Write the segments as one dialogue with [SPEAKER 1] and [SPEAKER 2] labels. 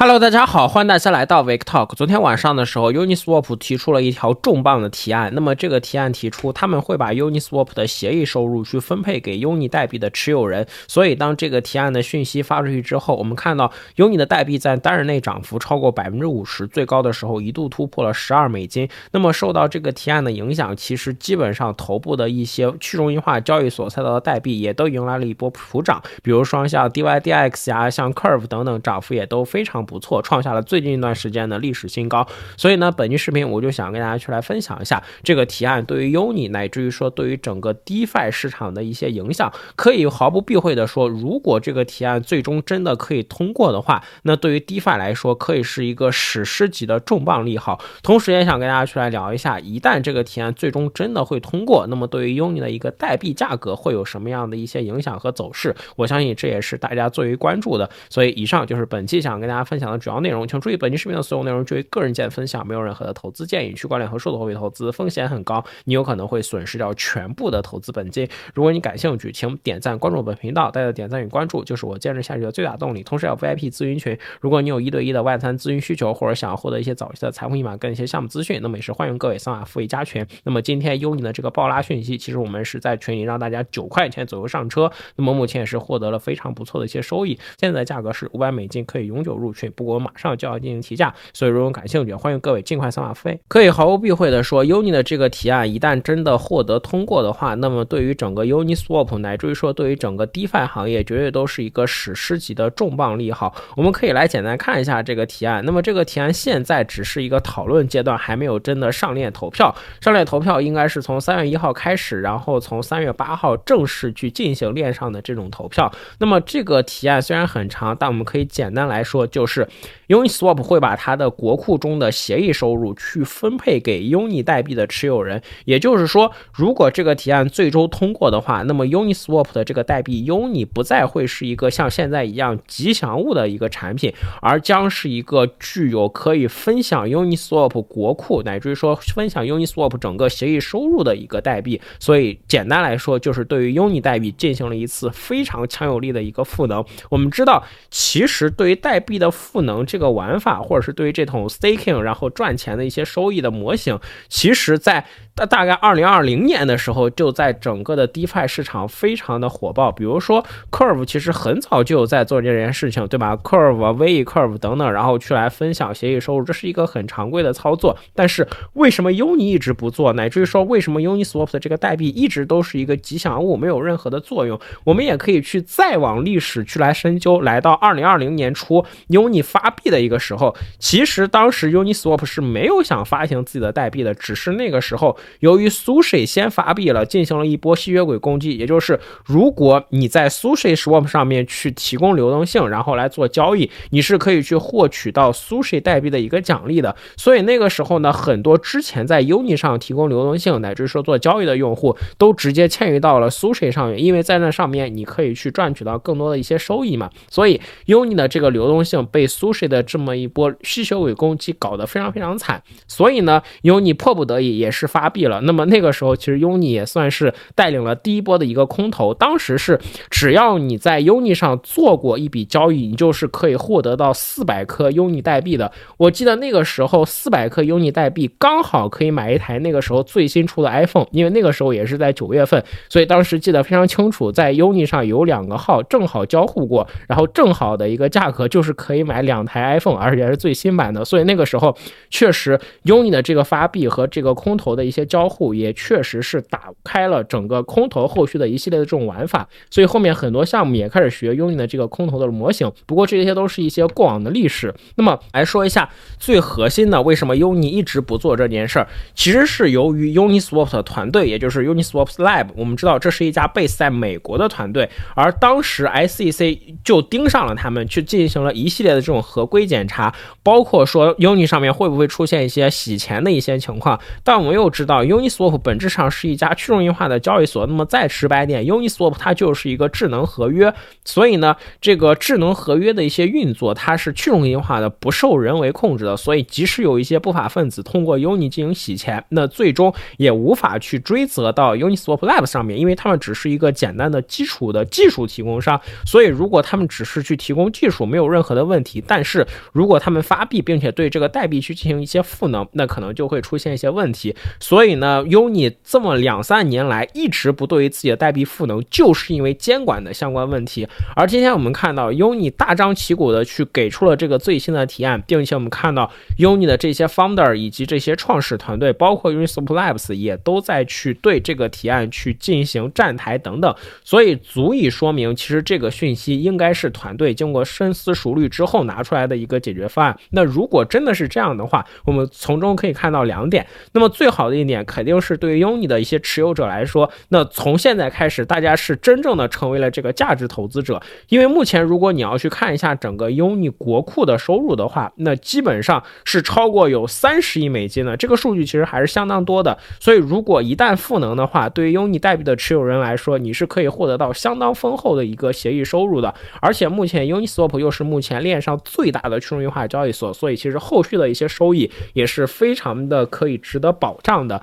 [SPEAKER 1] Hello，大家好，欢迎大家来到 Wake Talk。昨天晚上的时候，Uniswap 提出了一条重磅的提案。那么这个提案提出，他们会把 Uniswap 的协议收入去分配给 Uni 代币的持有人。所以当这个提案的讯息发出去之后，我们看到 Uni 的代币在单日内涨幅超过百分之五十，最高的时候一度突破了十二美金。那么受到这个提案的影响，其实基本上头部的一些去中心化交易所赛道的代币也都迎来了一波普涨，比如说像 DYDX 呀、像 Curve 等等，涨幅也都非常。不错，创下了最近一段时间的历史新高。所以呢，本期视频我就想跟大家去来分享一下这个提案对于 Uni 乃至于说对于整个 DeFi 市场的一些影响。可以毫不避讳的说，如果这个提案最终真的可以通过的话，那对于 DeFi 来说可以是一个史诗级的重磅利好。同时也想跟大家去来聊一下，一旦这个提案最终真的会通过，那么对于 Uni 的一个代币价格会有什么样的一些影响和走势？我相信这也是大家最为关注的。所以以上就是本期想跟大家分。分享的主要内容，请注意，本期视频的所有内容均为个人见分享，没有任何的投资建议。区块链和数字货币投资风险很高，你有可能会损失掉全部的投资本金。如果你感兴趣，请点赞关注本频道，大家点赞与关注就是我坚持下去的最大动力。同时，有 VIP 咨询群，如果你有一对一的外参咨询需求，或者想要获得一些早期的财富密码跟一些项目资讯，那么也是欢迎各位扫码付费加群。那么今天优你的这个爆拉讯息，其实我们是在群里让大家九块钱左右上车，那么目前也是获得了非常不错的一些收益。现在价格是五百美金，可以永久入群。不过马上就。要进行提价，所以如果感兴趣，欢迎各位尽快扫码付费。可以毫不避讳的说，Uni 的这个提案一旦真的获得通过的话，那么对于整个 Uniswap 乃至于说对于整个 DeFi 行业，绝对都是一个史诗级的重磅利好。我们可以来简单看一下这个提案。那么这个提案现在只是一个讨论阶段，还没有真的上链投票。上链投票应该是从三月一号开始，然后从三月八号正式去进行链上的这种投票。那么这个提案虽然很长，但我们可以简单来说，就是是 Unis Swap 会把它的国库中的协议收入去分配给 Uni 代币的持有人，也就是说，如果这个提案最终通过的话，那么 Uni Swap 的这个代币 Uni 不再会是一个像现在一样吉祥物的一个产品，而将是一个具有可以分享 Uni Swap 国库乃至于说分享 Uni Swap 整个协议收入的一个代币。所以简单来说，就是对于 Uni 代币进行了一次非常强有力的一个赋能。我们知道，其实对于代币的赋赋能这个玩法。或者是对于这桶 staking 然后赚钱的一些收益的模型，其实在。大大概二零二零年的时候，就在整个的 DeFi 市场非常的火爆。比如说 Curve，其实很早就有在做这件事情，对吧？Curve 啊，V Curve 等等，然后去来分享协议收入，这是一个很常规的操作。但是为什么 Uni 一直不做，乃至于说为什么 Uniswap 的这个代币一直都是一个吉祥物，没有任何的作用？我们也可以去再往历史去来深究，来到二零二零年初 Uni 发币的一个时候，其实当时 Uniswap 是没有想发行自己的代币的，只是那个时候。由于 Sushi 先发币了，进行了一波吸血鬼攻击，也就是如果你在 SushiSwap 上面去提供流动性，然后来做交易，你是可以去获取到 Sushi 代币的一个奖励的。所以那个时候呢，很多之前在 Uni 上提供流动性乃至说做交易的用户，都直接迁移到了 Sushi 上面，因为在那上面你可以去赚取到更多的一些收益嘛。所以 Uni 的这个流动性被苏水的这么一波吸血鬼攻击搞得非常非常惨，所以呢，Uni 迫不得已也是发币。了，那么那个时候其实 Uni 也算是带领了第一波的一个空投。当时是只要你在 Uni 上做过一笔交易，你就是可以获得到四百颗 Uni 代币的。我记得那个时候四百颗 Uni 代币刚好可以买一台那个时候最新出的 iPhone，因为那个时候也是在九月份，所以当时记得非常清楚，在 Uni 上有两个号正好交互过，然后正好的一个价格就是可以买两台 iPhone，而且是最新版的。所以那个时候确实 Uni 的这个发币和这个空投的一些交。互也确实是打开了整个空投后续的一系列的这种玩法，所以后面很多项目也开始学 Uni 的这个空投的模型。不过这些都是一些过往的历史。那么来说一下最核心的，为什么 Uni 一直不做这件事儿？其实是由于 Uniswap 的团队，也就是 Uniswap Lab，我们知道这是一家 base 在美国的团队，而当时 SEC 就盯上了他们，去进行了一系列的这种合规检查，包括说 Uni 上面会不会出现一些洗钱的一些情况。但我们又知道。Uniswap 本质上是一家去中心化的交易所，那么再直白点，Uniswap 它就是一个智能合约，所以呢，这个智能合约的一些运作，它是去中心化的，不受人为控制的，所以即使有一些不法分子通过 Uni 进行洗钱，那最终也无法去追责到 Uniswap Lab 上面，因为他们只是一个简单的基础的技术提供商，所以如果他们只是去提供技术，没有任何的问题。题。但是如果他们发币，并且对这个代币去进行一些赋能，那可能就会出现一些问题。所以呢，Uni 这么两三年来一直不对于自己的代币赋能，就是因为监管的相关问题。而今天我们看到 Uni 大张旗鼓的去给出了这个最新的提案，并且我们看到 Uni 的这些 founder 以及这些创始团队，包括 Uniswap Labs 也都在去对这个提案去进行站台等等，所以足以说明，其实这个讯息应该是团队经过深思熟虑之后后拿出来的一个解决方案。那如果真的是这样的话，我们从中可以看到两点。那么最好的一点肯定是对于 Uni 的一些持有者来说，那从现在开始，大家是真正的成为了这个价值投资者。因为目前如果你要去看一下整个 Uni 国库的收入的话，那基本上是超过有三十亿美金的，这个数据其实还是相当多的。所以如果一旦赋能的话，对于 Uni 代币的持有人来说，你是可以获得到相当丰厚的一个协议收入的。而且目前 Uniswap 又是目前链上最大的去中心化交易所，所以其实后续的一些收益也是非常的可以值得保障的。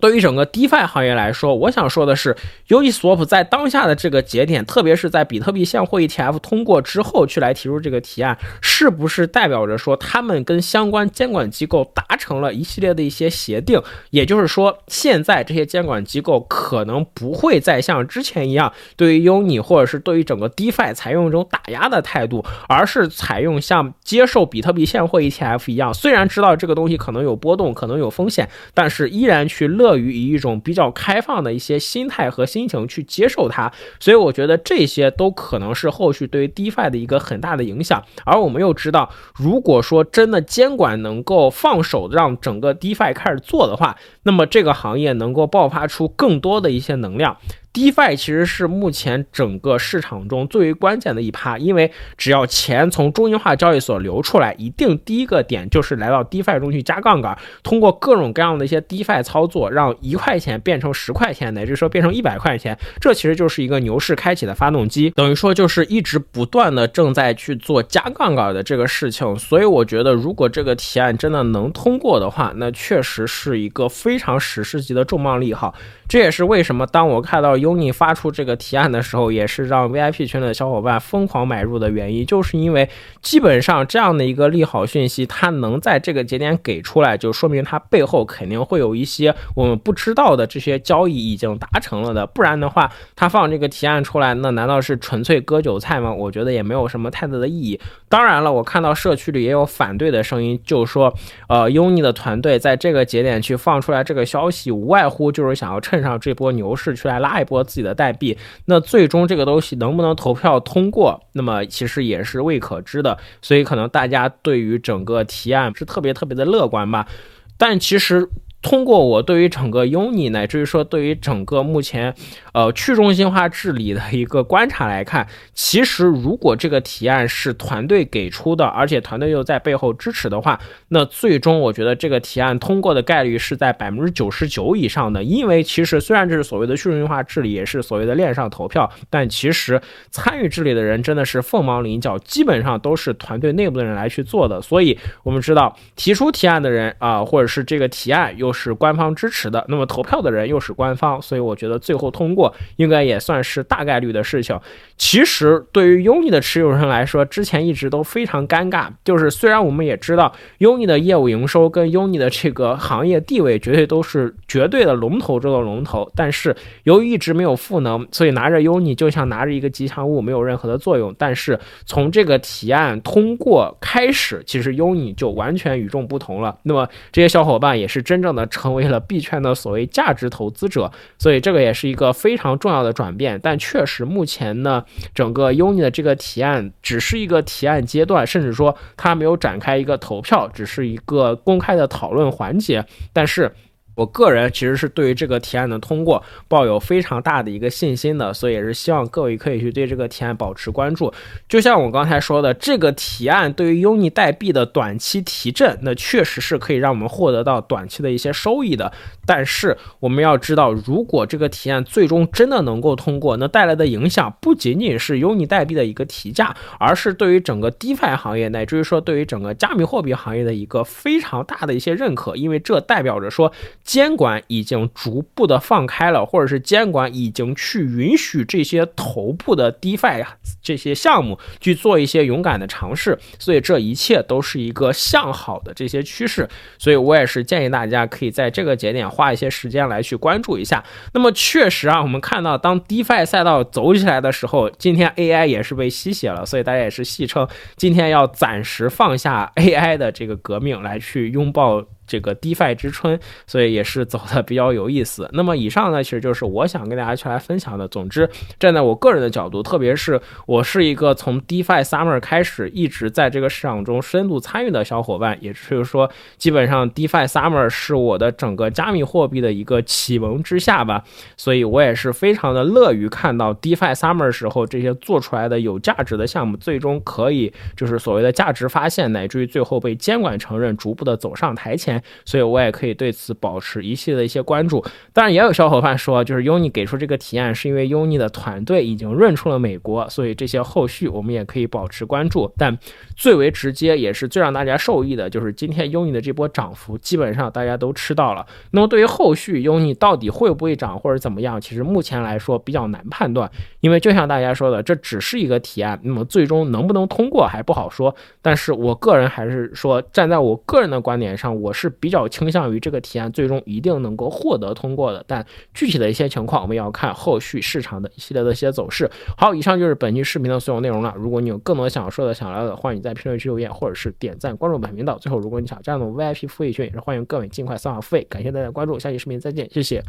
[SPEAKER 1] 对于整个 DeFi 行业来说，我想说的是，Uniswap 在当下的这个节点，特别是在比特币现货 ETF 通过之后，去来提出这个提案，是不是代表着说他们跟相关监管机构达成了一系列的一些协定？也就是说，现在这些监管机构可能不会再像之前一样，对于 Uni 或者是对于整个 DeFi 采用一种打压的态度，而是采用像接受比特币现货 ETF 一样，虽然知道这个东西可能有波动，可能有风险，但是依然去乐。乐于以一种比较开放的一些心态和心情去接受它，所以我觉得这些都可能是后续对于 DeFi 的一个很大的影响。而我们又知道，如果说真的监管能够放手让整个 DeFi 开始做的话，那么这个行业能够爆发出更多的一些能量。DeFi 其实是目前整个市场中最为关键的一趴，因为只要钱从中心化交易所流出来，一定第一个点就是来到 DeFi 中去加杠杆，通过各种各样的一些 DeFi 操作，让一块钱变成十块钱，乃至说变成一百块钱，这其实就是一个牛市开启的发动机，等于说就是一直不断的正在去做加杠杆的这个事情。所以我觉得，如果这个提案真的能通过的话，那确实是一个非常史诗级的重磅利好。这也是为什么当我看到 Uni 发出这个提案的时候，也是让 VIP 圈的小伙伴疯狂买入的原因，就是因为基本上这样的一个利好讯息，它能在这个节点给出来，就说明它背后肯定会有一些我们不知道的这些交易已经达成了的，不然的话，他放这个提案出来，那难道是纯粹割韭菜吗？我觉得也没有什么太大的意义。当然了，我看到社区里也有反对的声音，就说，呃，Uni 的团队在这个节点去放出来这个消息，无外乎就是想要趁。上这波牛市去来拉一拨自己的代币，那最终这个东西能不能投票通过，那么其实也是未可知的。所以可能大家对于整个提案是特别特别的乐观吧，但其实。通过我对于整个 Uni 乃至于说对于整个目前呃去中心化治理的一个观察来看，其实如果这个提案是团队给出的，而且团队又在背后支持的话，那最终我觉得这个提案通过的概率是在百分之九十九以上的。因为其实虽然这是所谓的去中心化治理，也是所谓的链上投票，但其实参与治理的人真的是凤毛麟角，基本上都是团队内部的人来去做的。所以我们知道提出提案的人啊，或者是这个提案有。又是官方支持的，那么投票的人又是官方，所以我觉得最后通过应该也算是大概率的事情。其实对于 Uni 的持有人来说，之前一直都非常尴尬。就是虽然我们也知道 Uni 的业务营收跟 Uni 的这个行业地位绝对都是绝对的龙头中的龙头，但是由于一直没有赋能，所以拿着 Uni 就像拿着一个吉祥物，没有任何的作用。但是从这个提案通过开始，其实 Uni 就完全与众不同了。那么这些小伙伴也是真正的成为了币圈的所谓价值投资者，所以这个也是一个非常重要的转变。但确实目前呢。整个 Uni 的这个提案只是一个提案阶段，甚至说它没有展开一个投票，只是一个公开的讨论环节，但是。我个人其实是对于这个提案的通过抱有非常大的一个信心的，所以也是希望各位可以去对这个提案保持关注。就像我刚才说的，这个提案对于 Uni 代币的短期提振，那确实是可以让我们获得到短期的一些收益的。但是我们要知道，如果这个提案最终真的能够通过，那带来的影响不仅仅是 Uni 代币的一个提价，而是对于整个 DeFi 行业，乃至于说对于整个加密货币行业的一个非常大的一些认可，因为这代表着说。监管已经逐步的放开了，或者是监管已经去允许这些头部的 DeFi 这些项目去做一些勇敢的尝试，所以这一切都是一个向好的这些趋势。所以我也是建议大家可以在这个节点花一些时间来去关注一下。那么确实啊，我们看到当 DeFi 赛道走起来的时候，今天 AI 也是被吸血了，所以大家也是戏称今天要暂时放下 AI 的这个革命，来去拥抱。这个 DeFi 之春，所以也是走的比较有意思。那么以上呢，其实就是我想跟大家去来分享的。总之，站在我个人的角度，特别是我是一个从 DeFi Summer 开始一直在这个市场中深度参与的小伙伴，也就是说，基本上 DeFi Summer 是我的整个加密货币的一个启蒙之下吧。所以我也是非常的乐于看到 DeFi Summer 时候这些做出来的有价值的项目，最终可以就是所谓的价值发现，乃至于最后被监管承认，逐步的走上台前。所以我也可以对此保持一系列的一些关注。当然，也有小伙伴说，就是 Uni 给出这个提案是因为 Uni 的团队已经润出了美国，所以这些后续我们也可以保持关注。但最为直接也是最让大家受益的，就是今天 Uni 的这波涨幅，基本上大家都吃到了。那么对于后续 Uni 到底会不会涨或者怎么样，其实目前来说比较难判断，因为就像大家说的，这只是一个提案，那么最终能不能通过还不好说。但是我个人还是说，站在我个人的观点上，我是比较。倾向于这个提案最终一定能够获得通过的，但具体的一些情况我们要看后续市场的一系列的一些走势。好，以上就是本期视频的所有内容了。如果你有更多想说的、想聊的，欢迎在评论区留言，或者是点赞关注本频道。最后，如果你想加入 VIP 付费群，也是欢迎各位尽快扫码付费。感谢大家关注，下期视频再见，谢谢。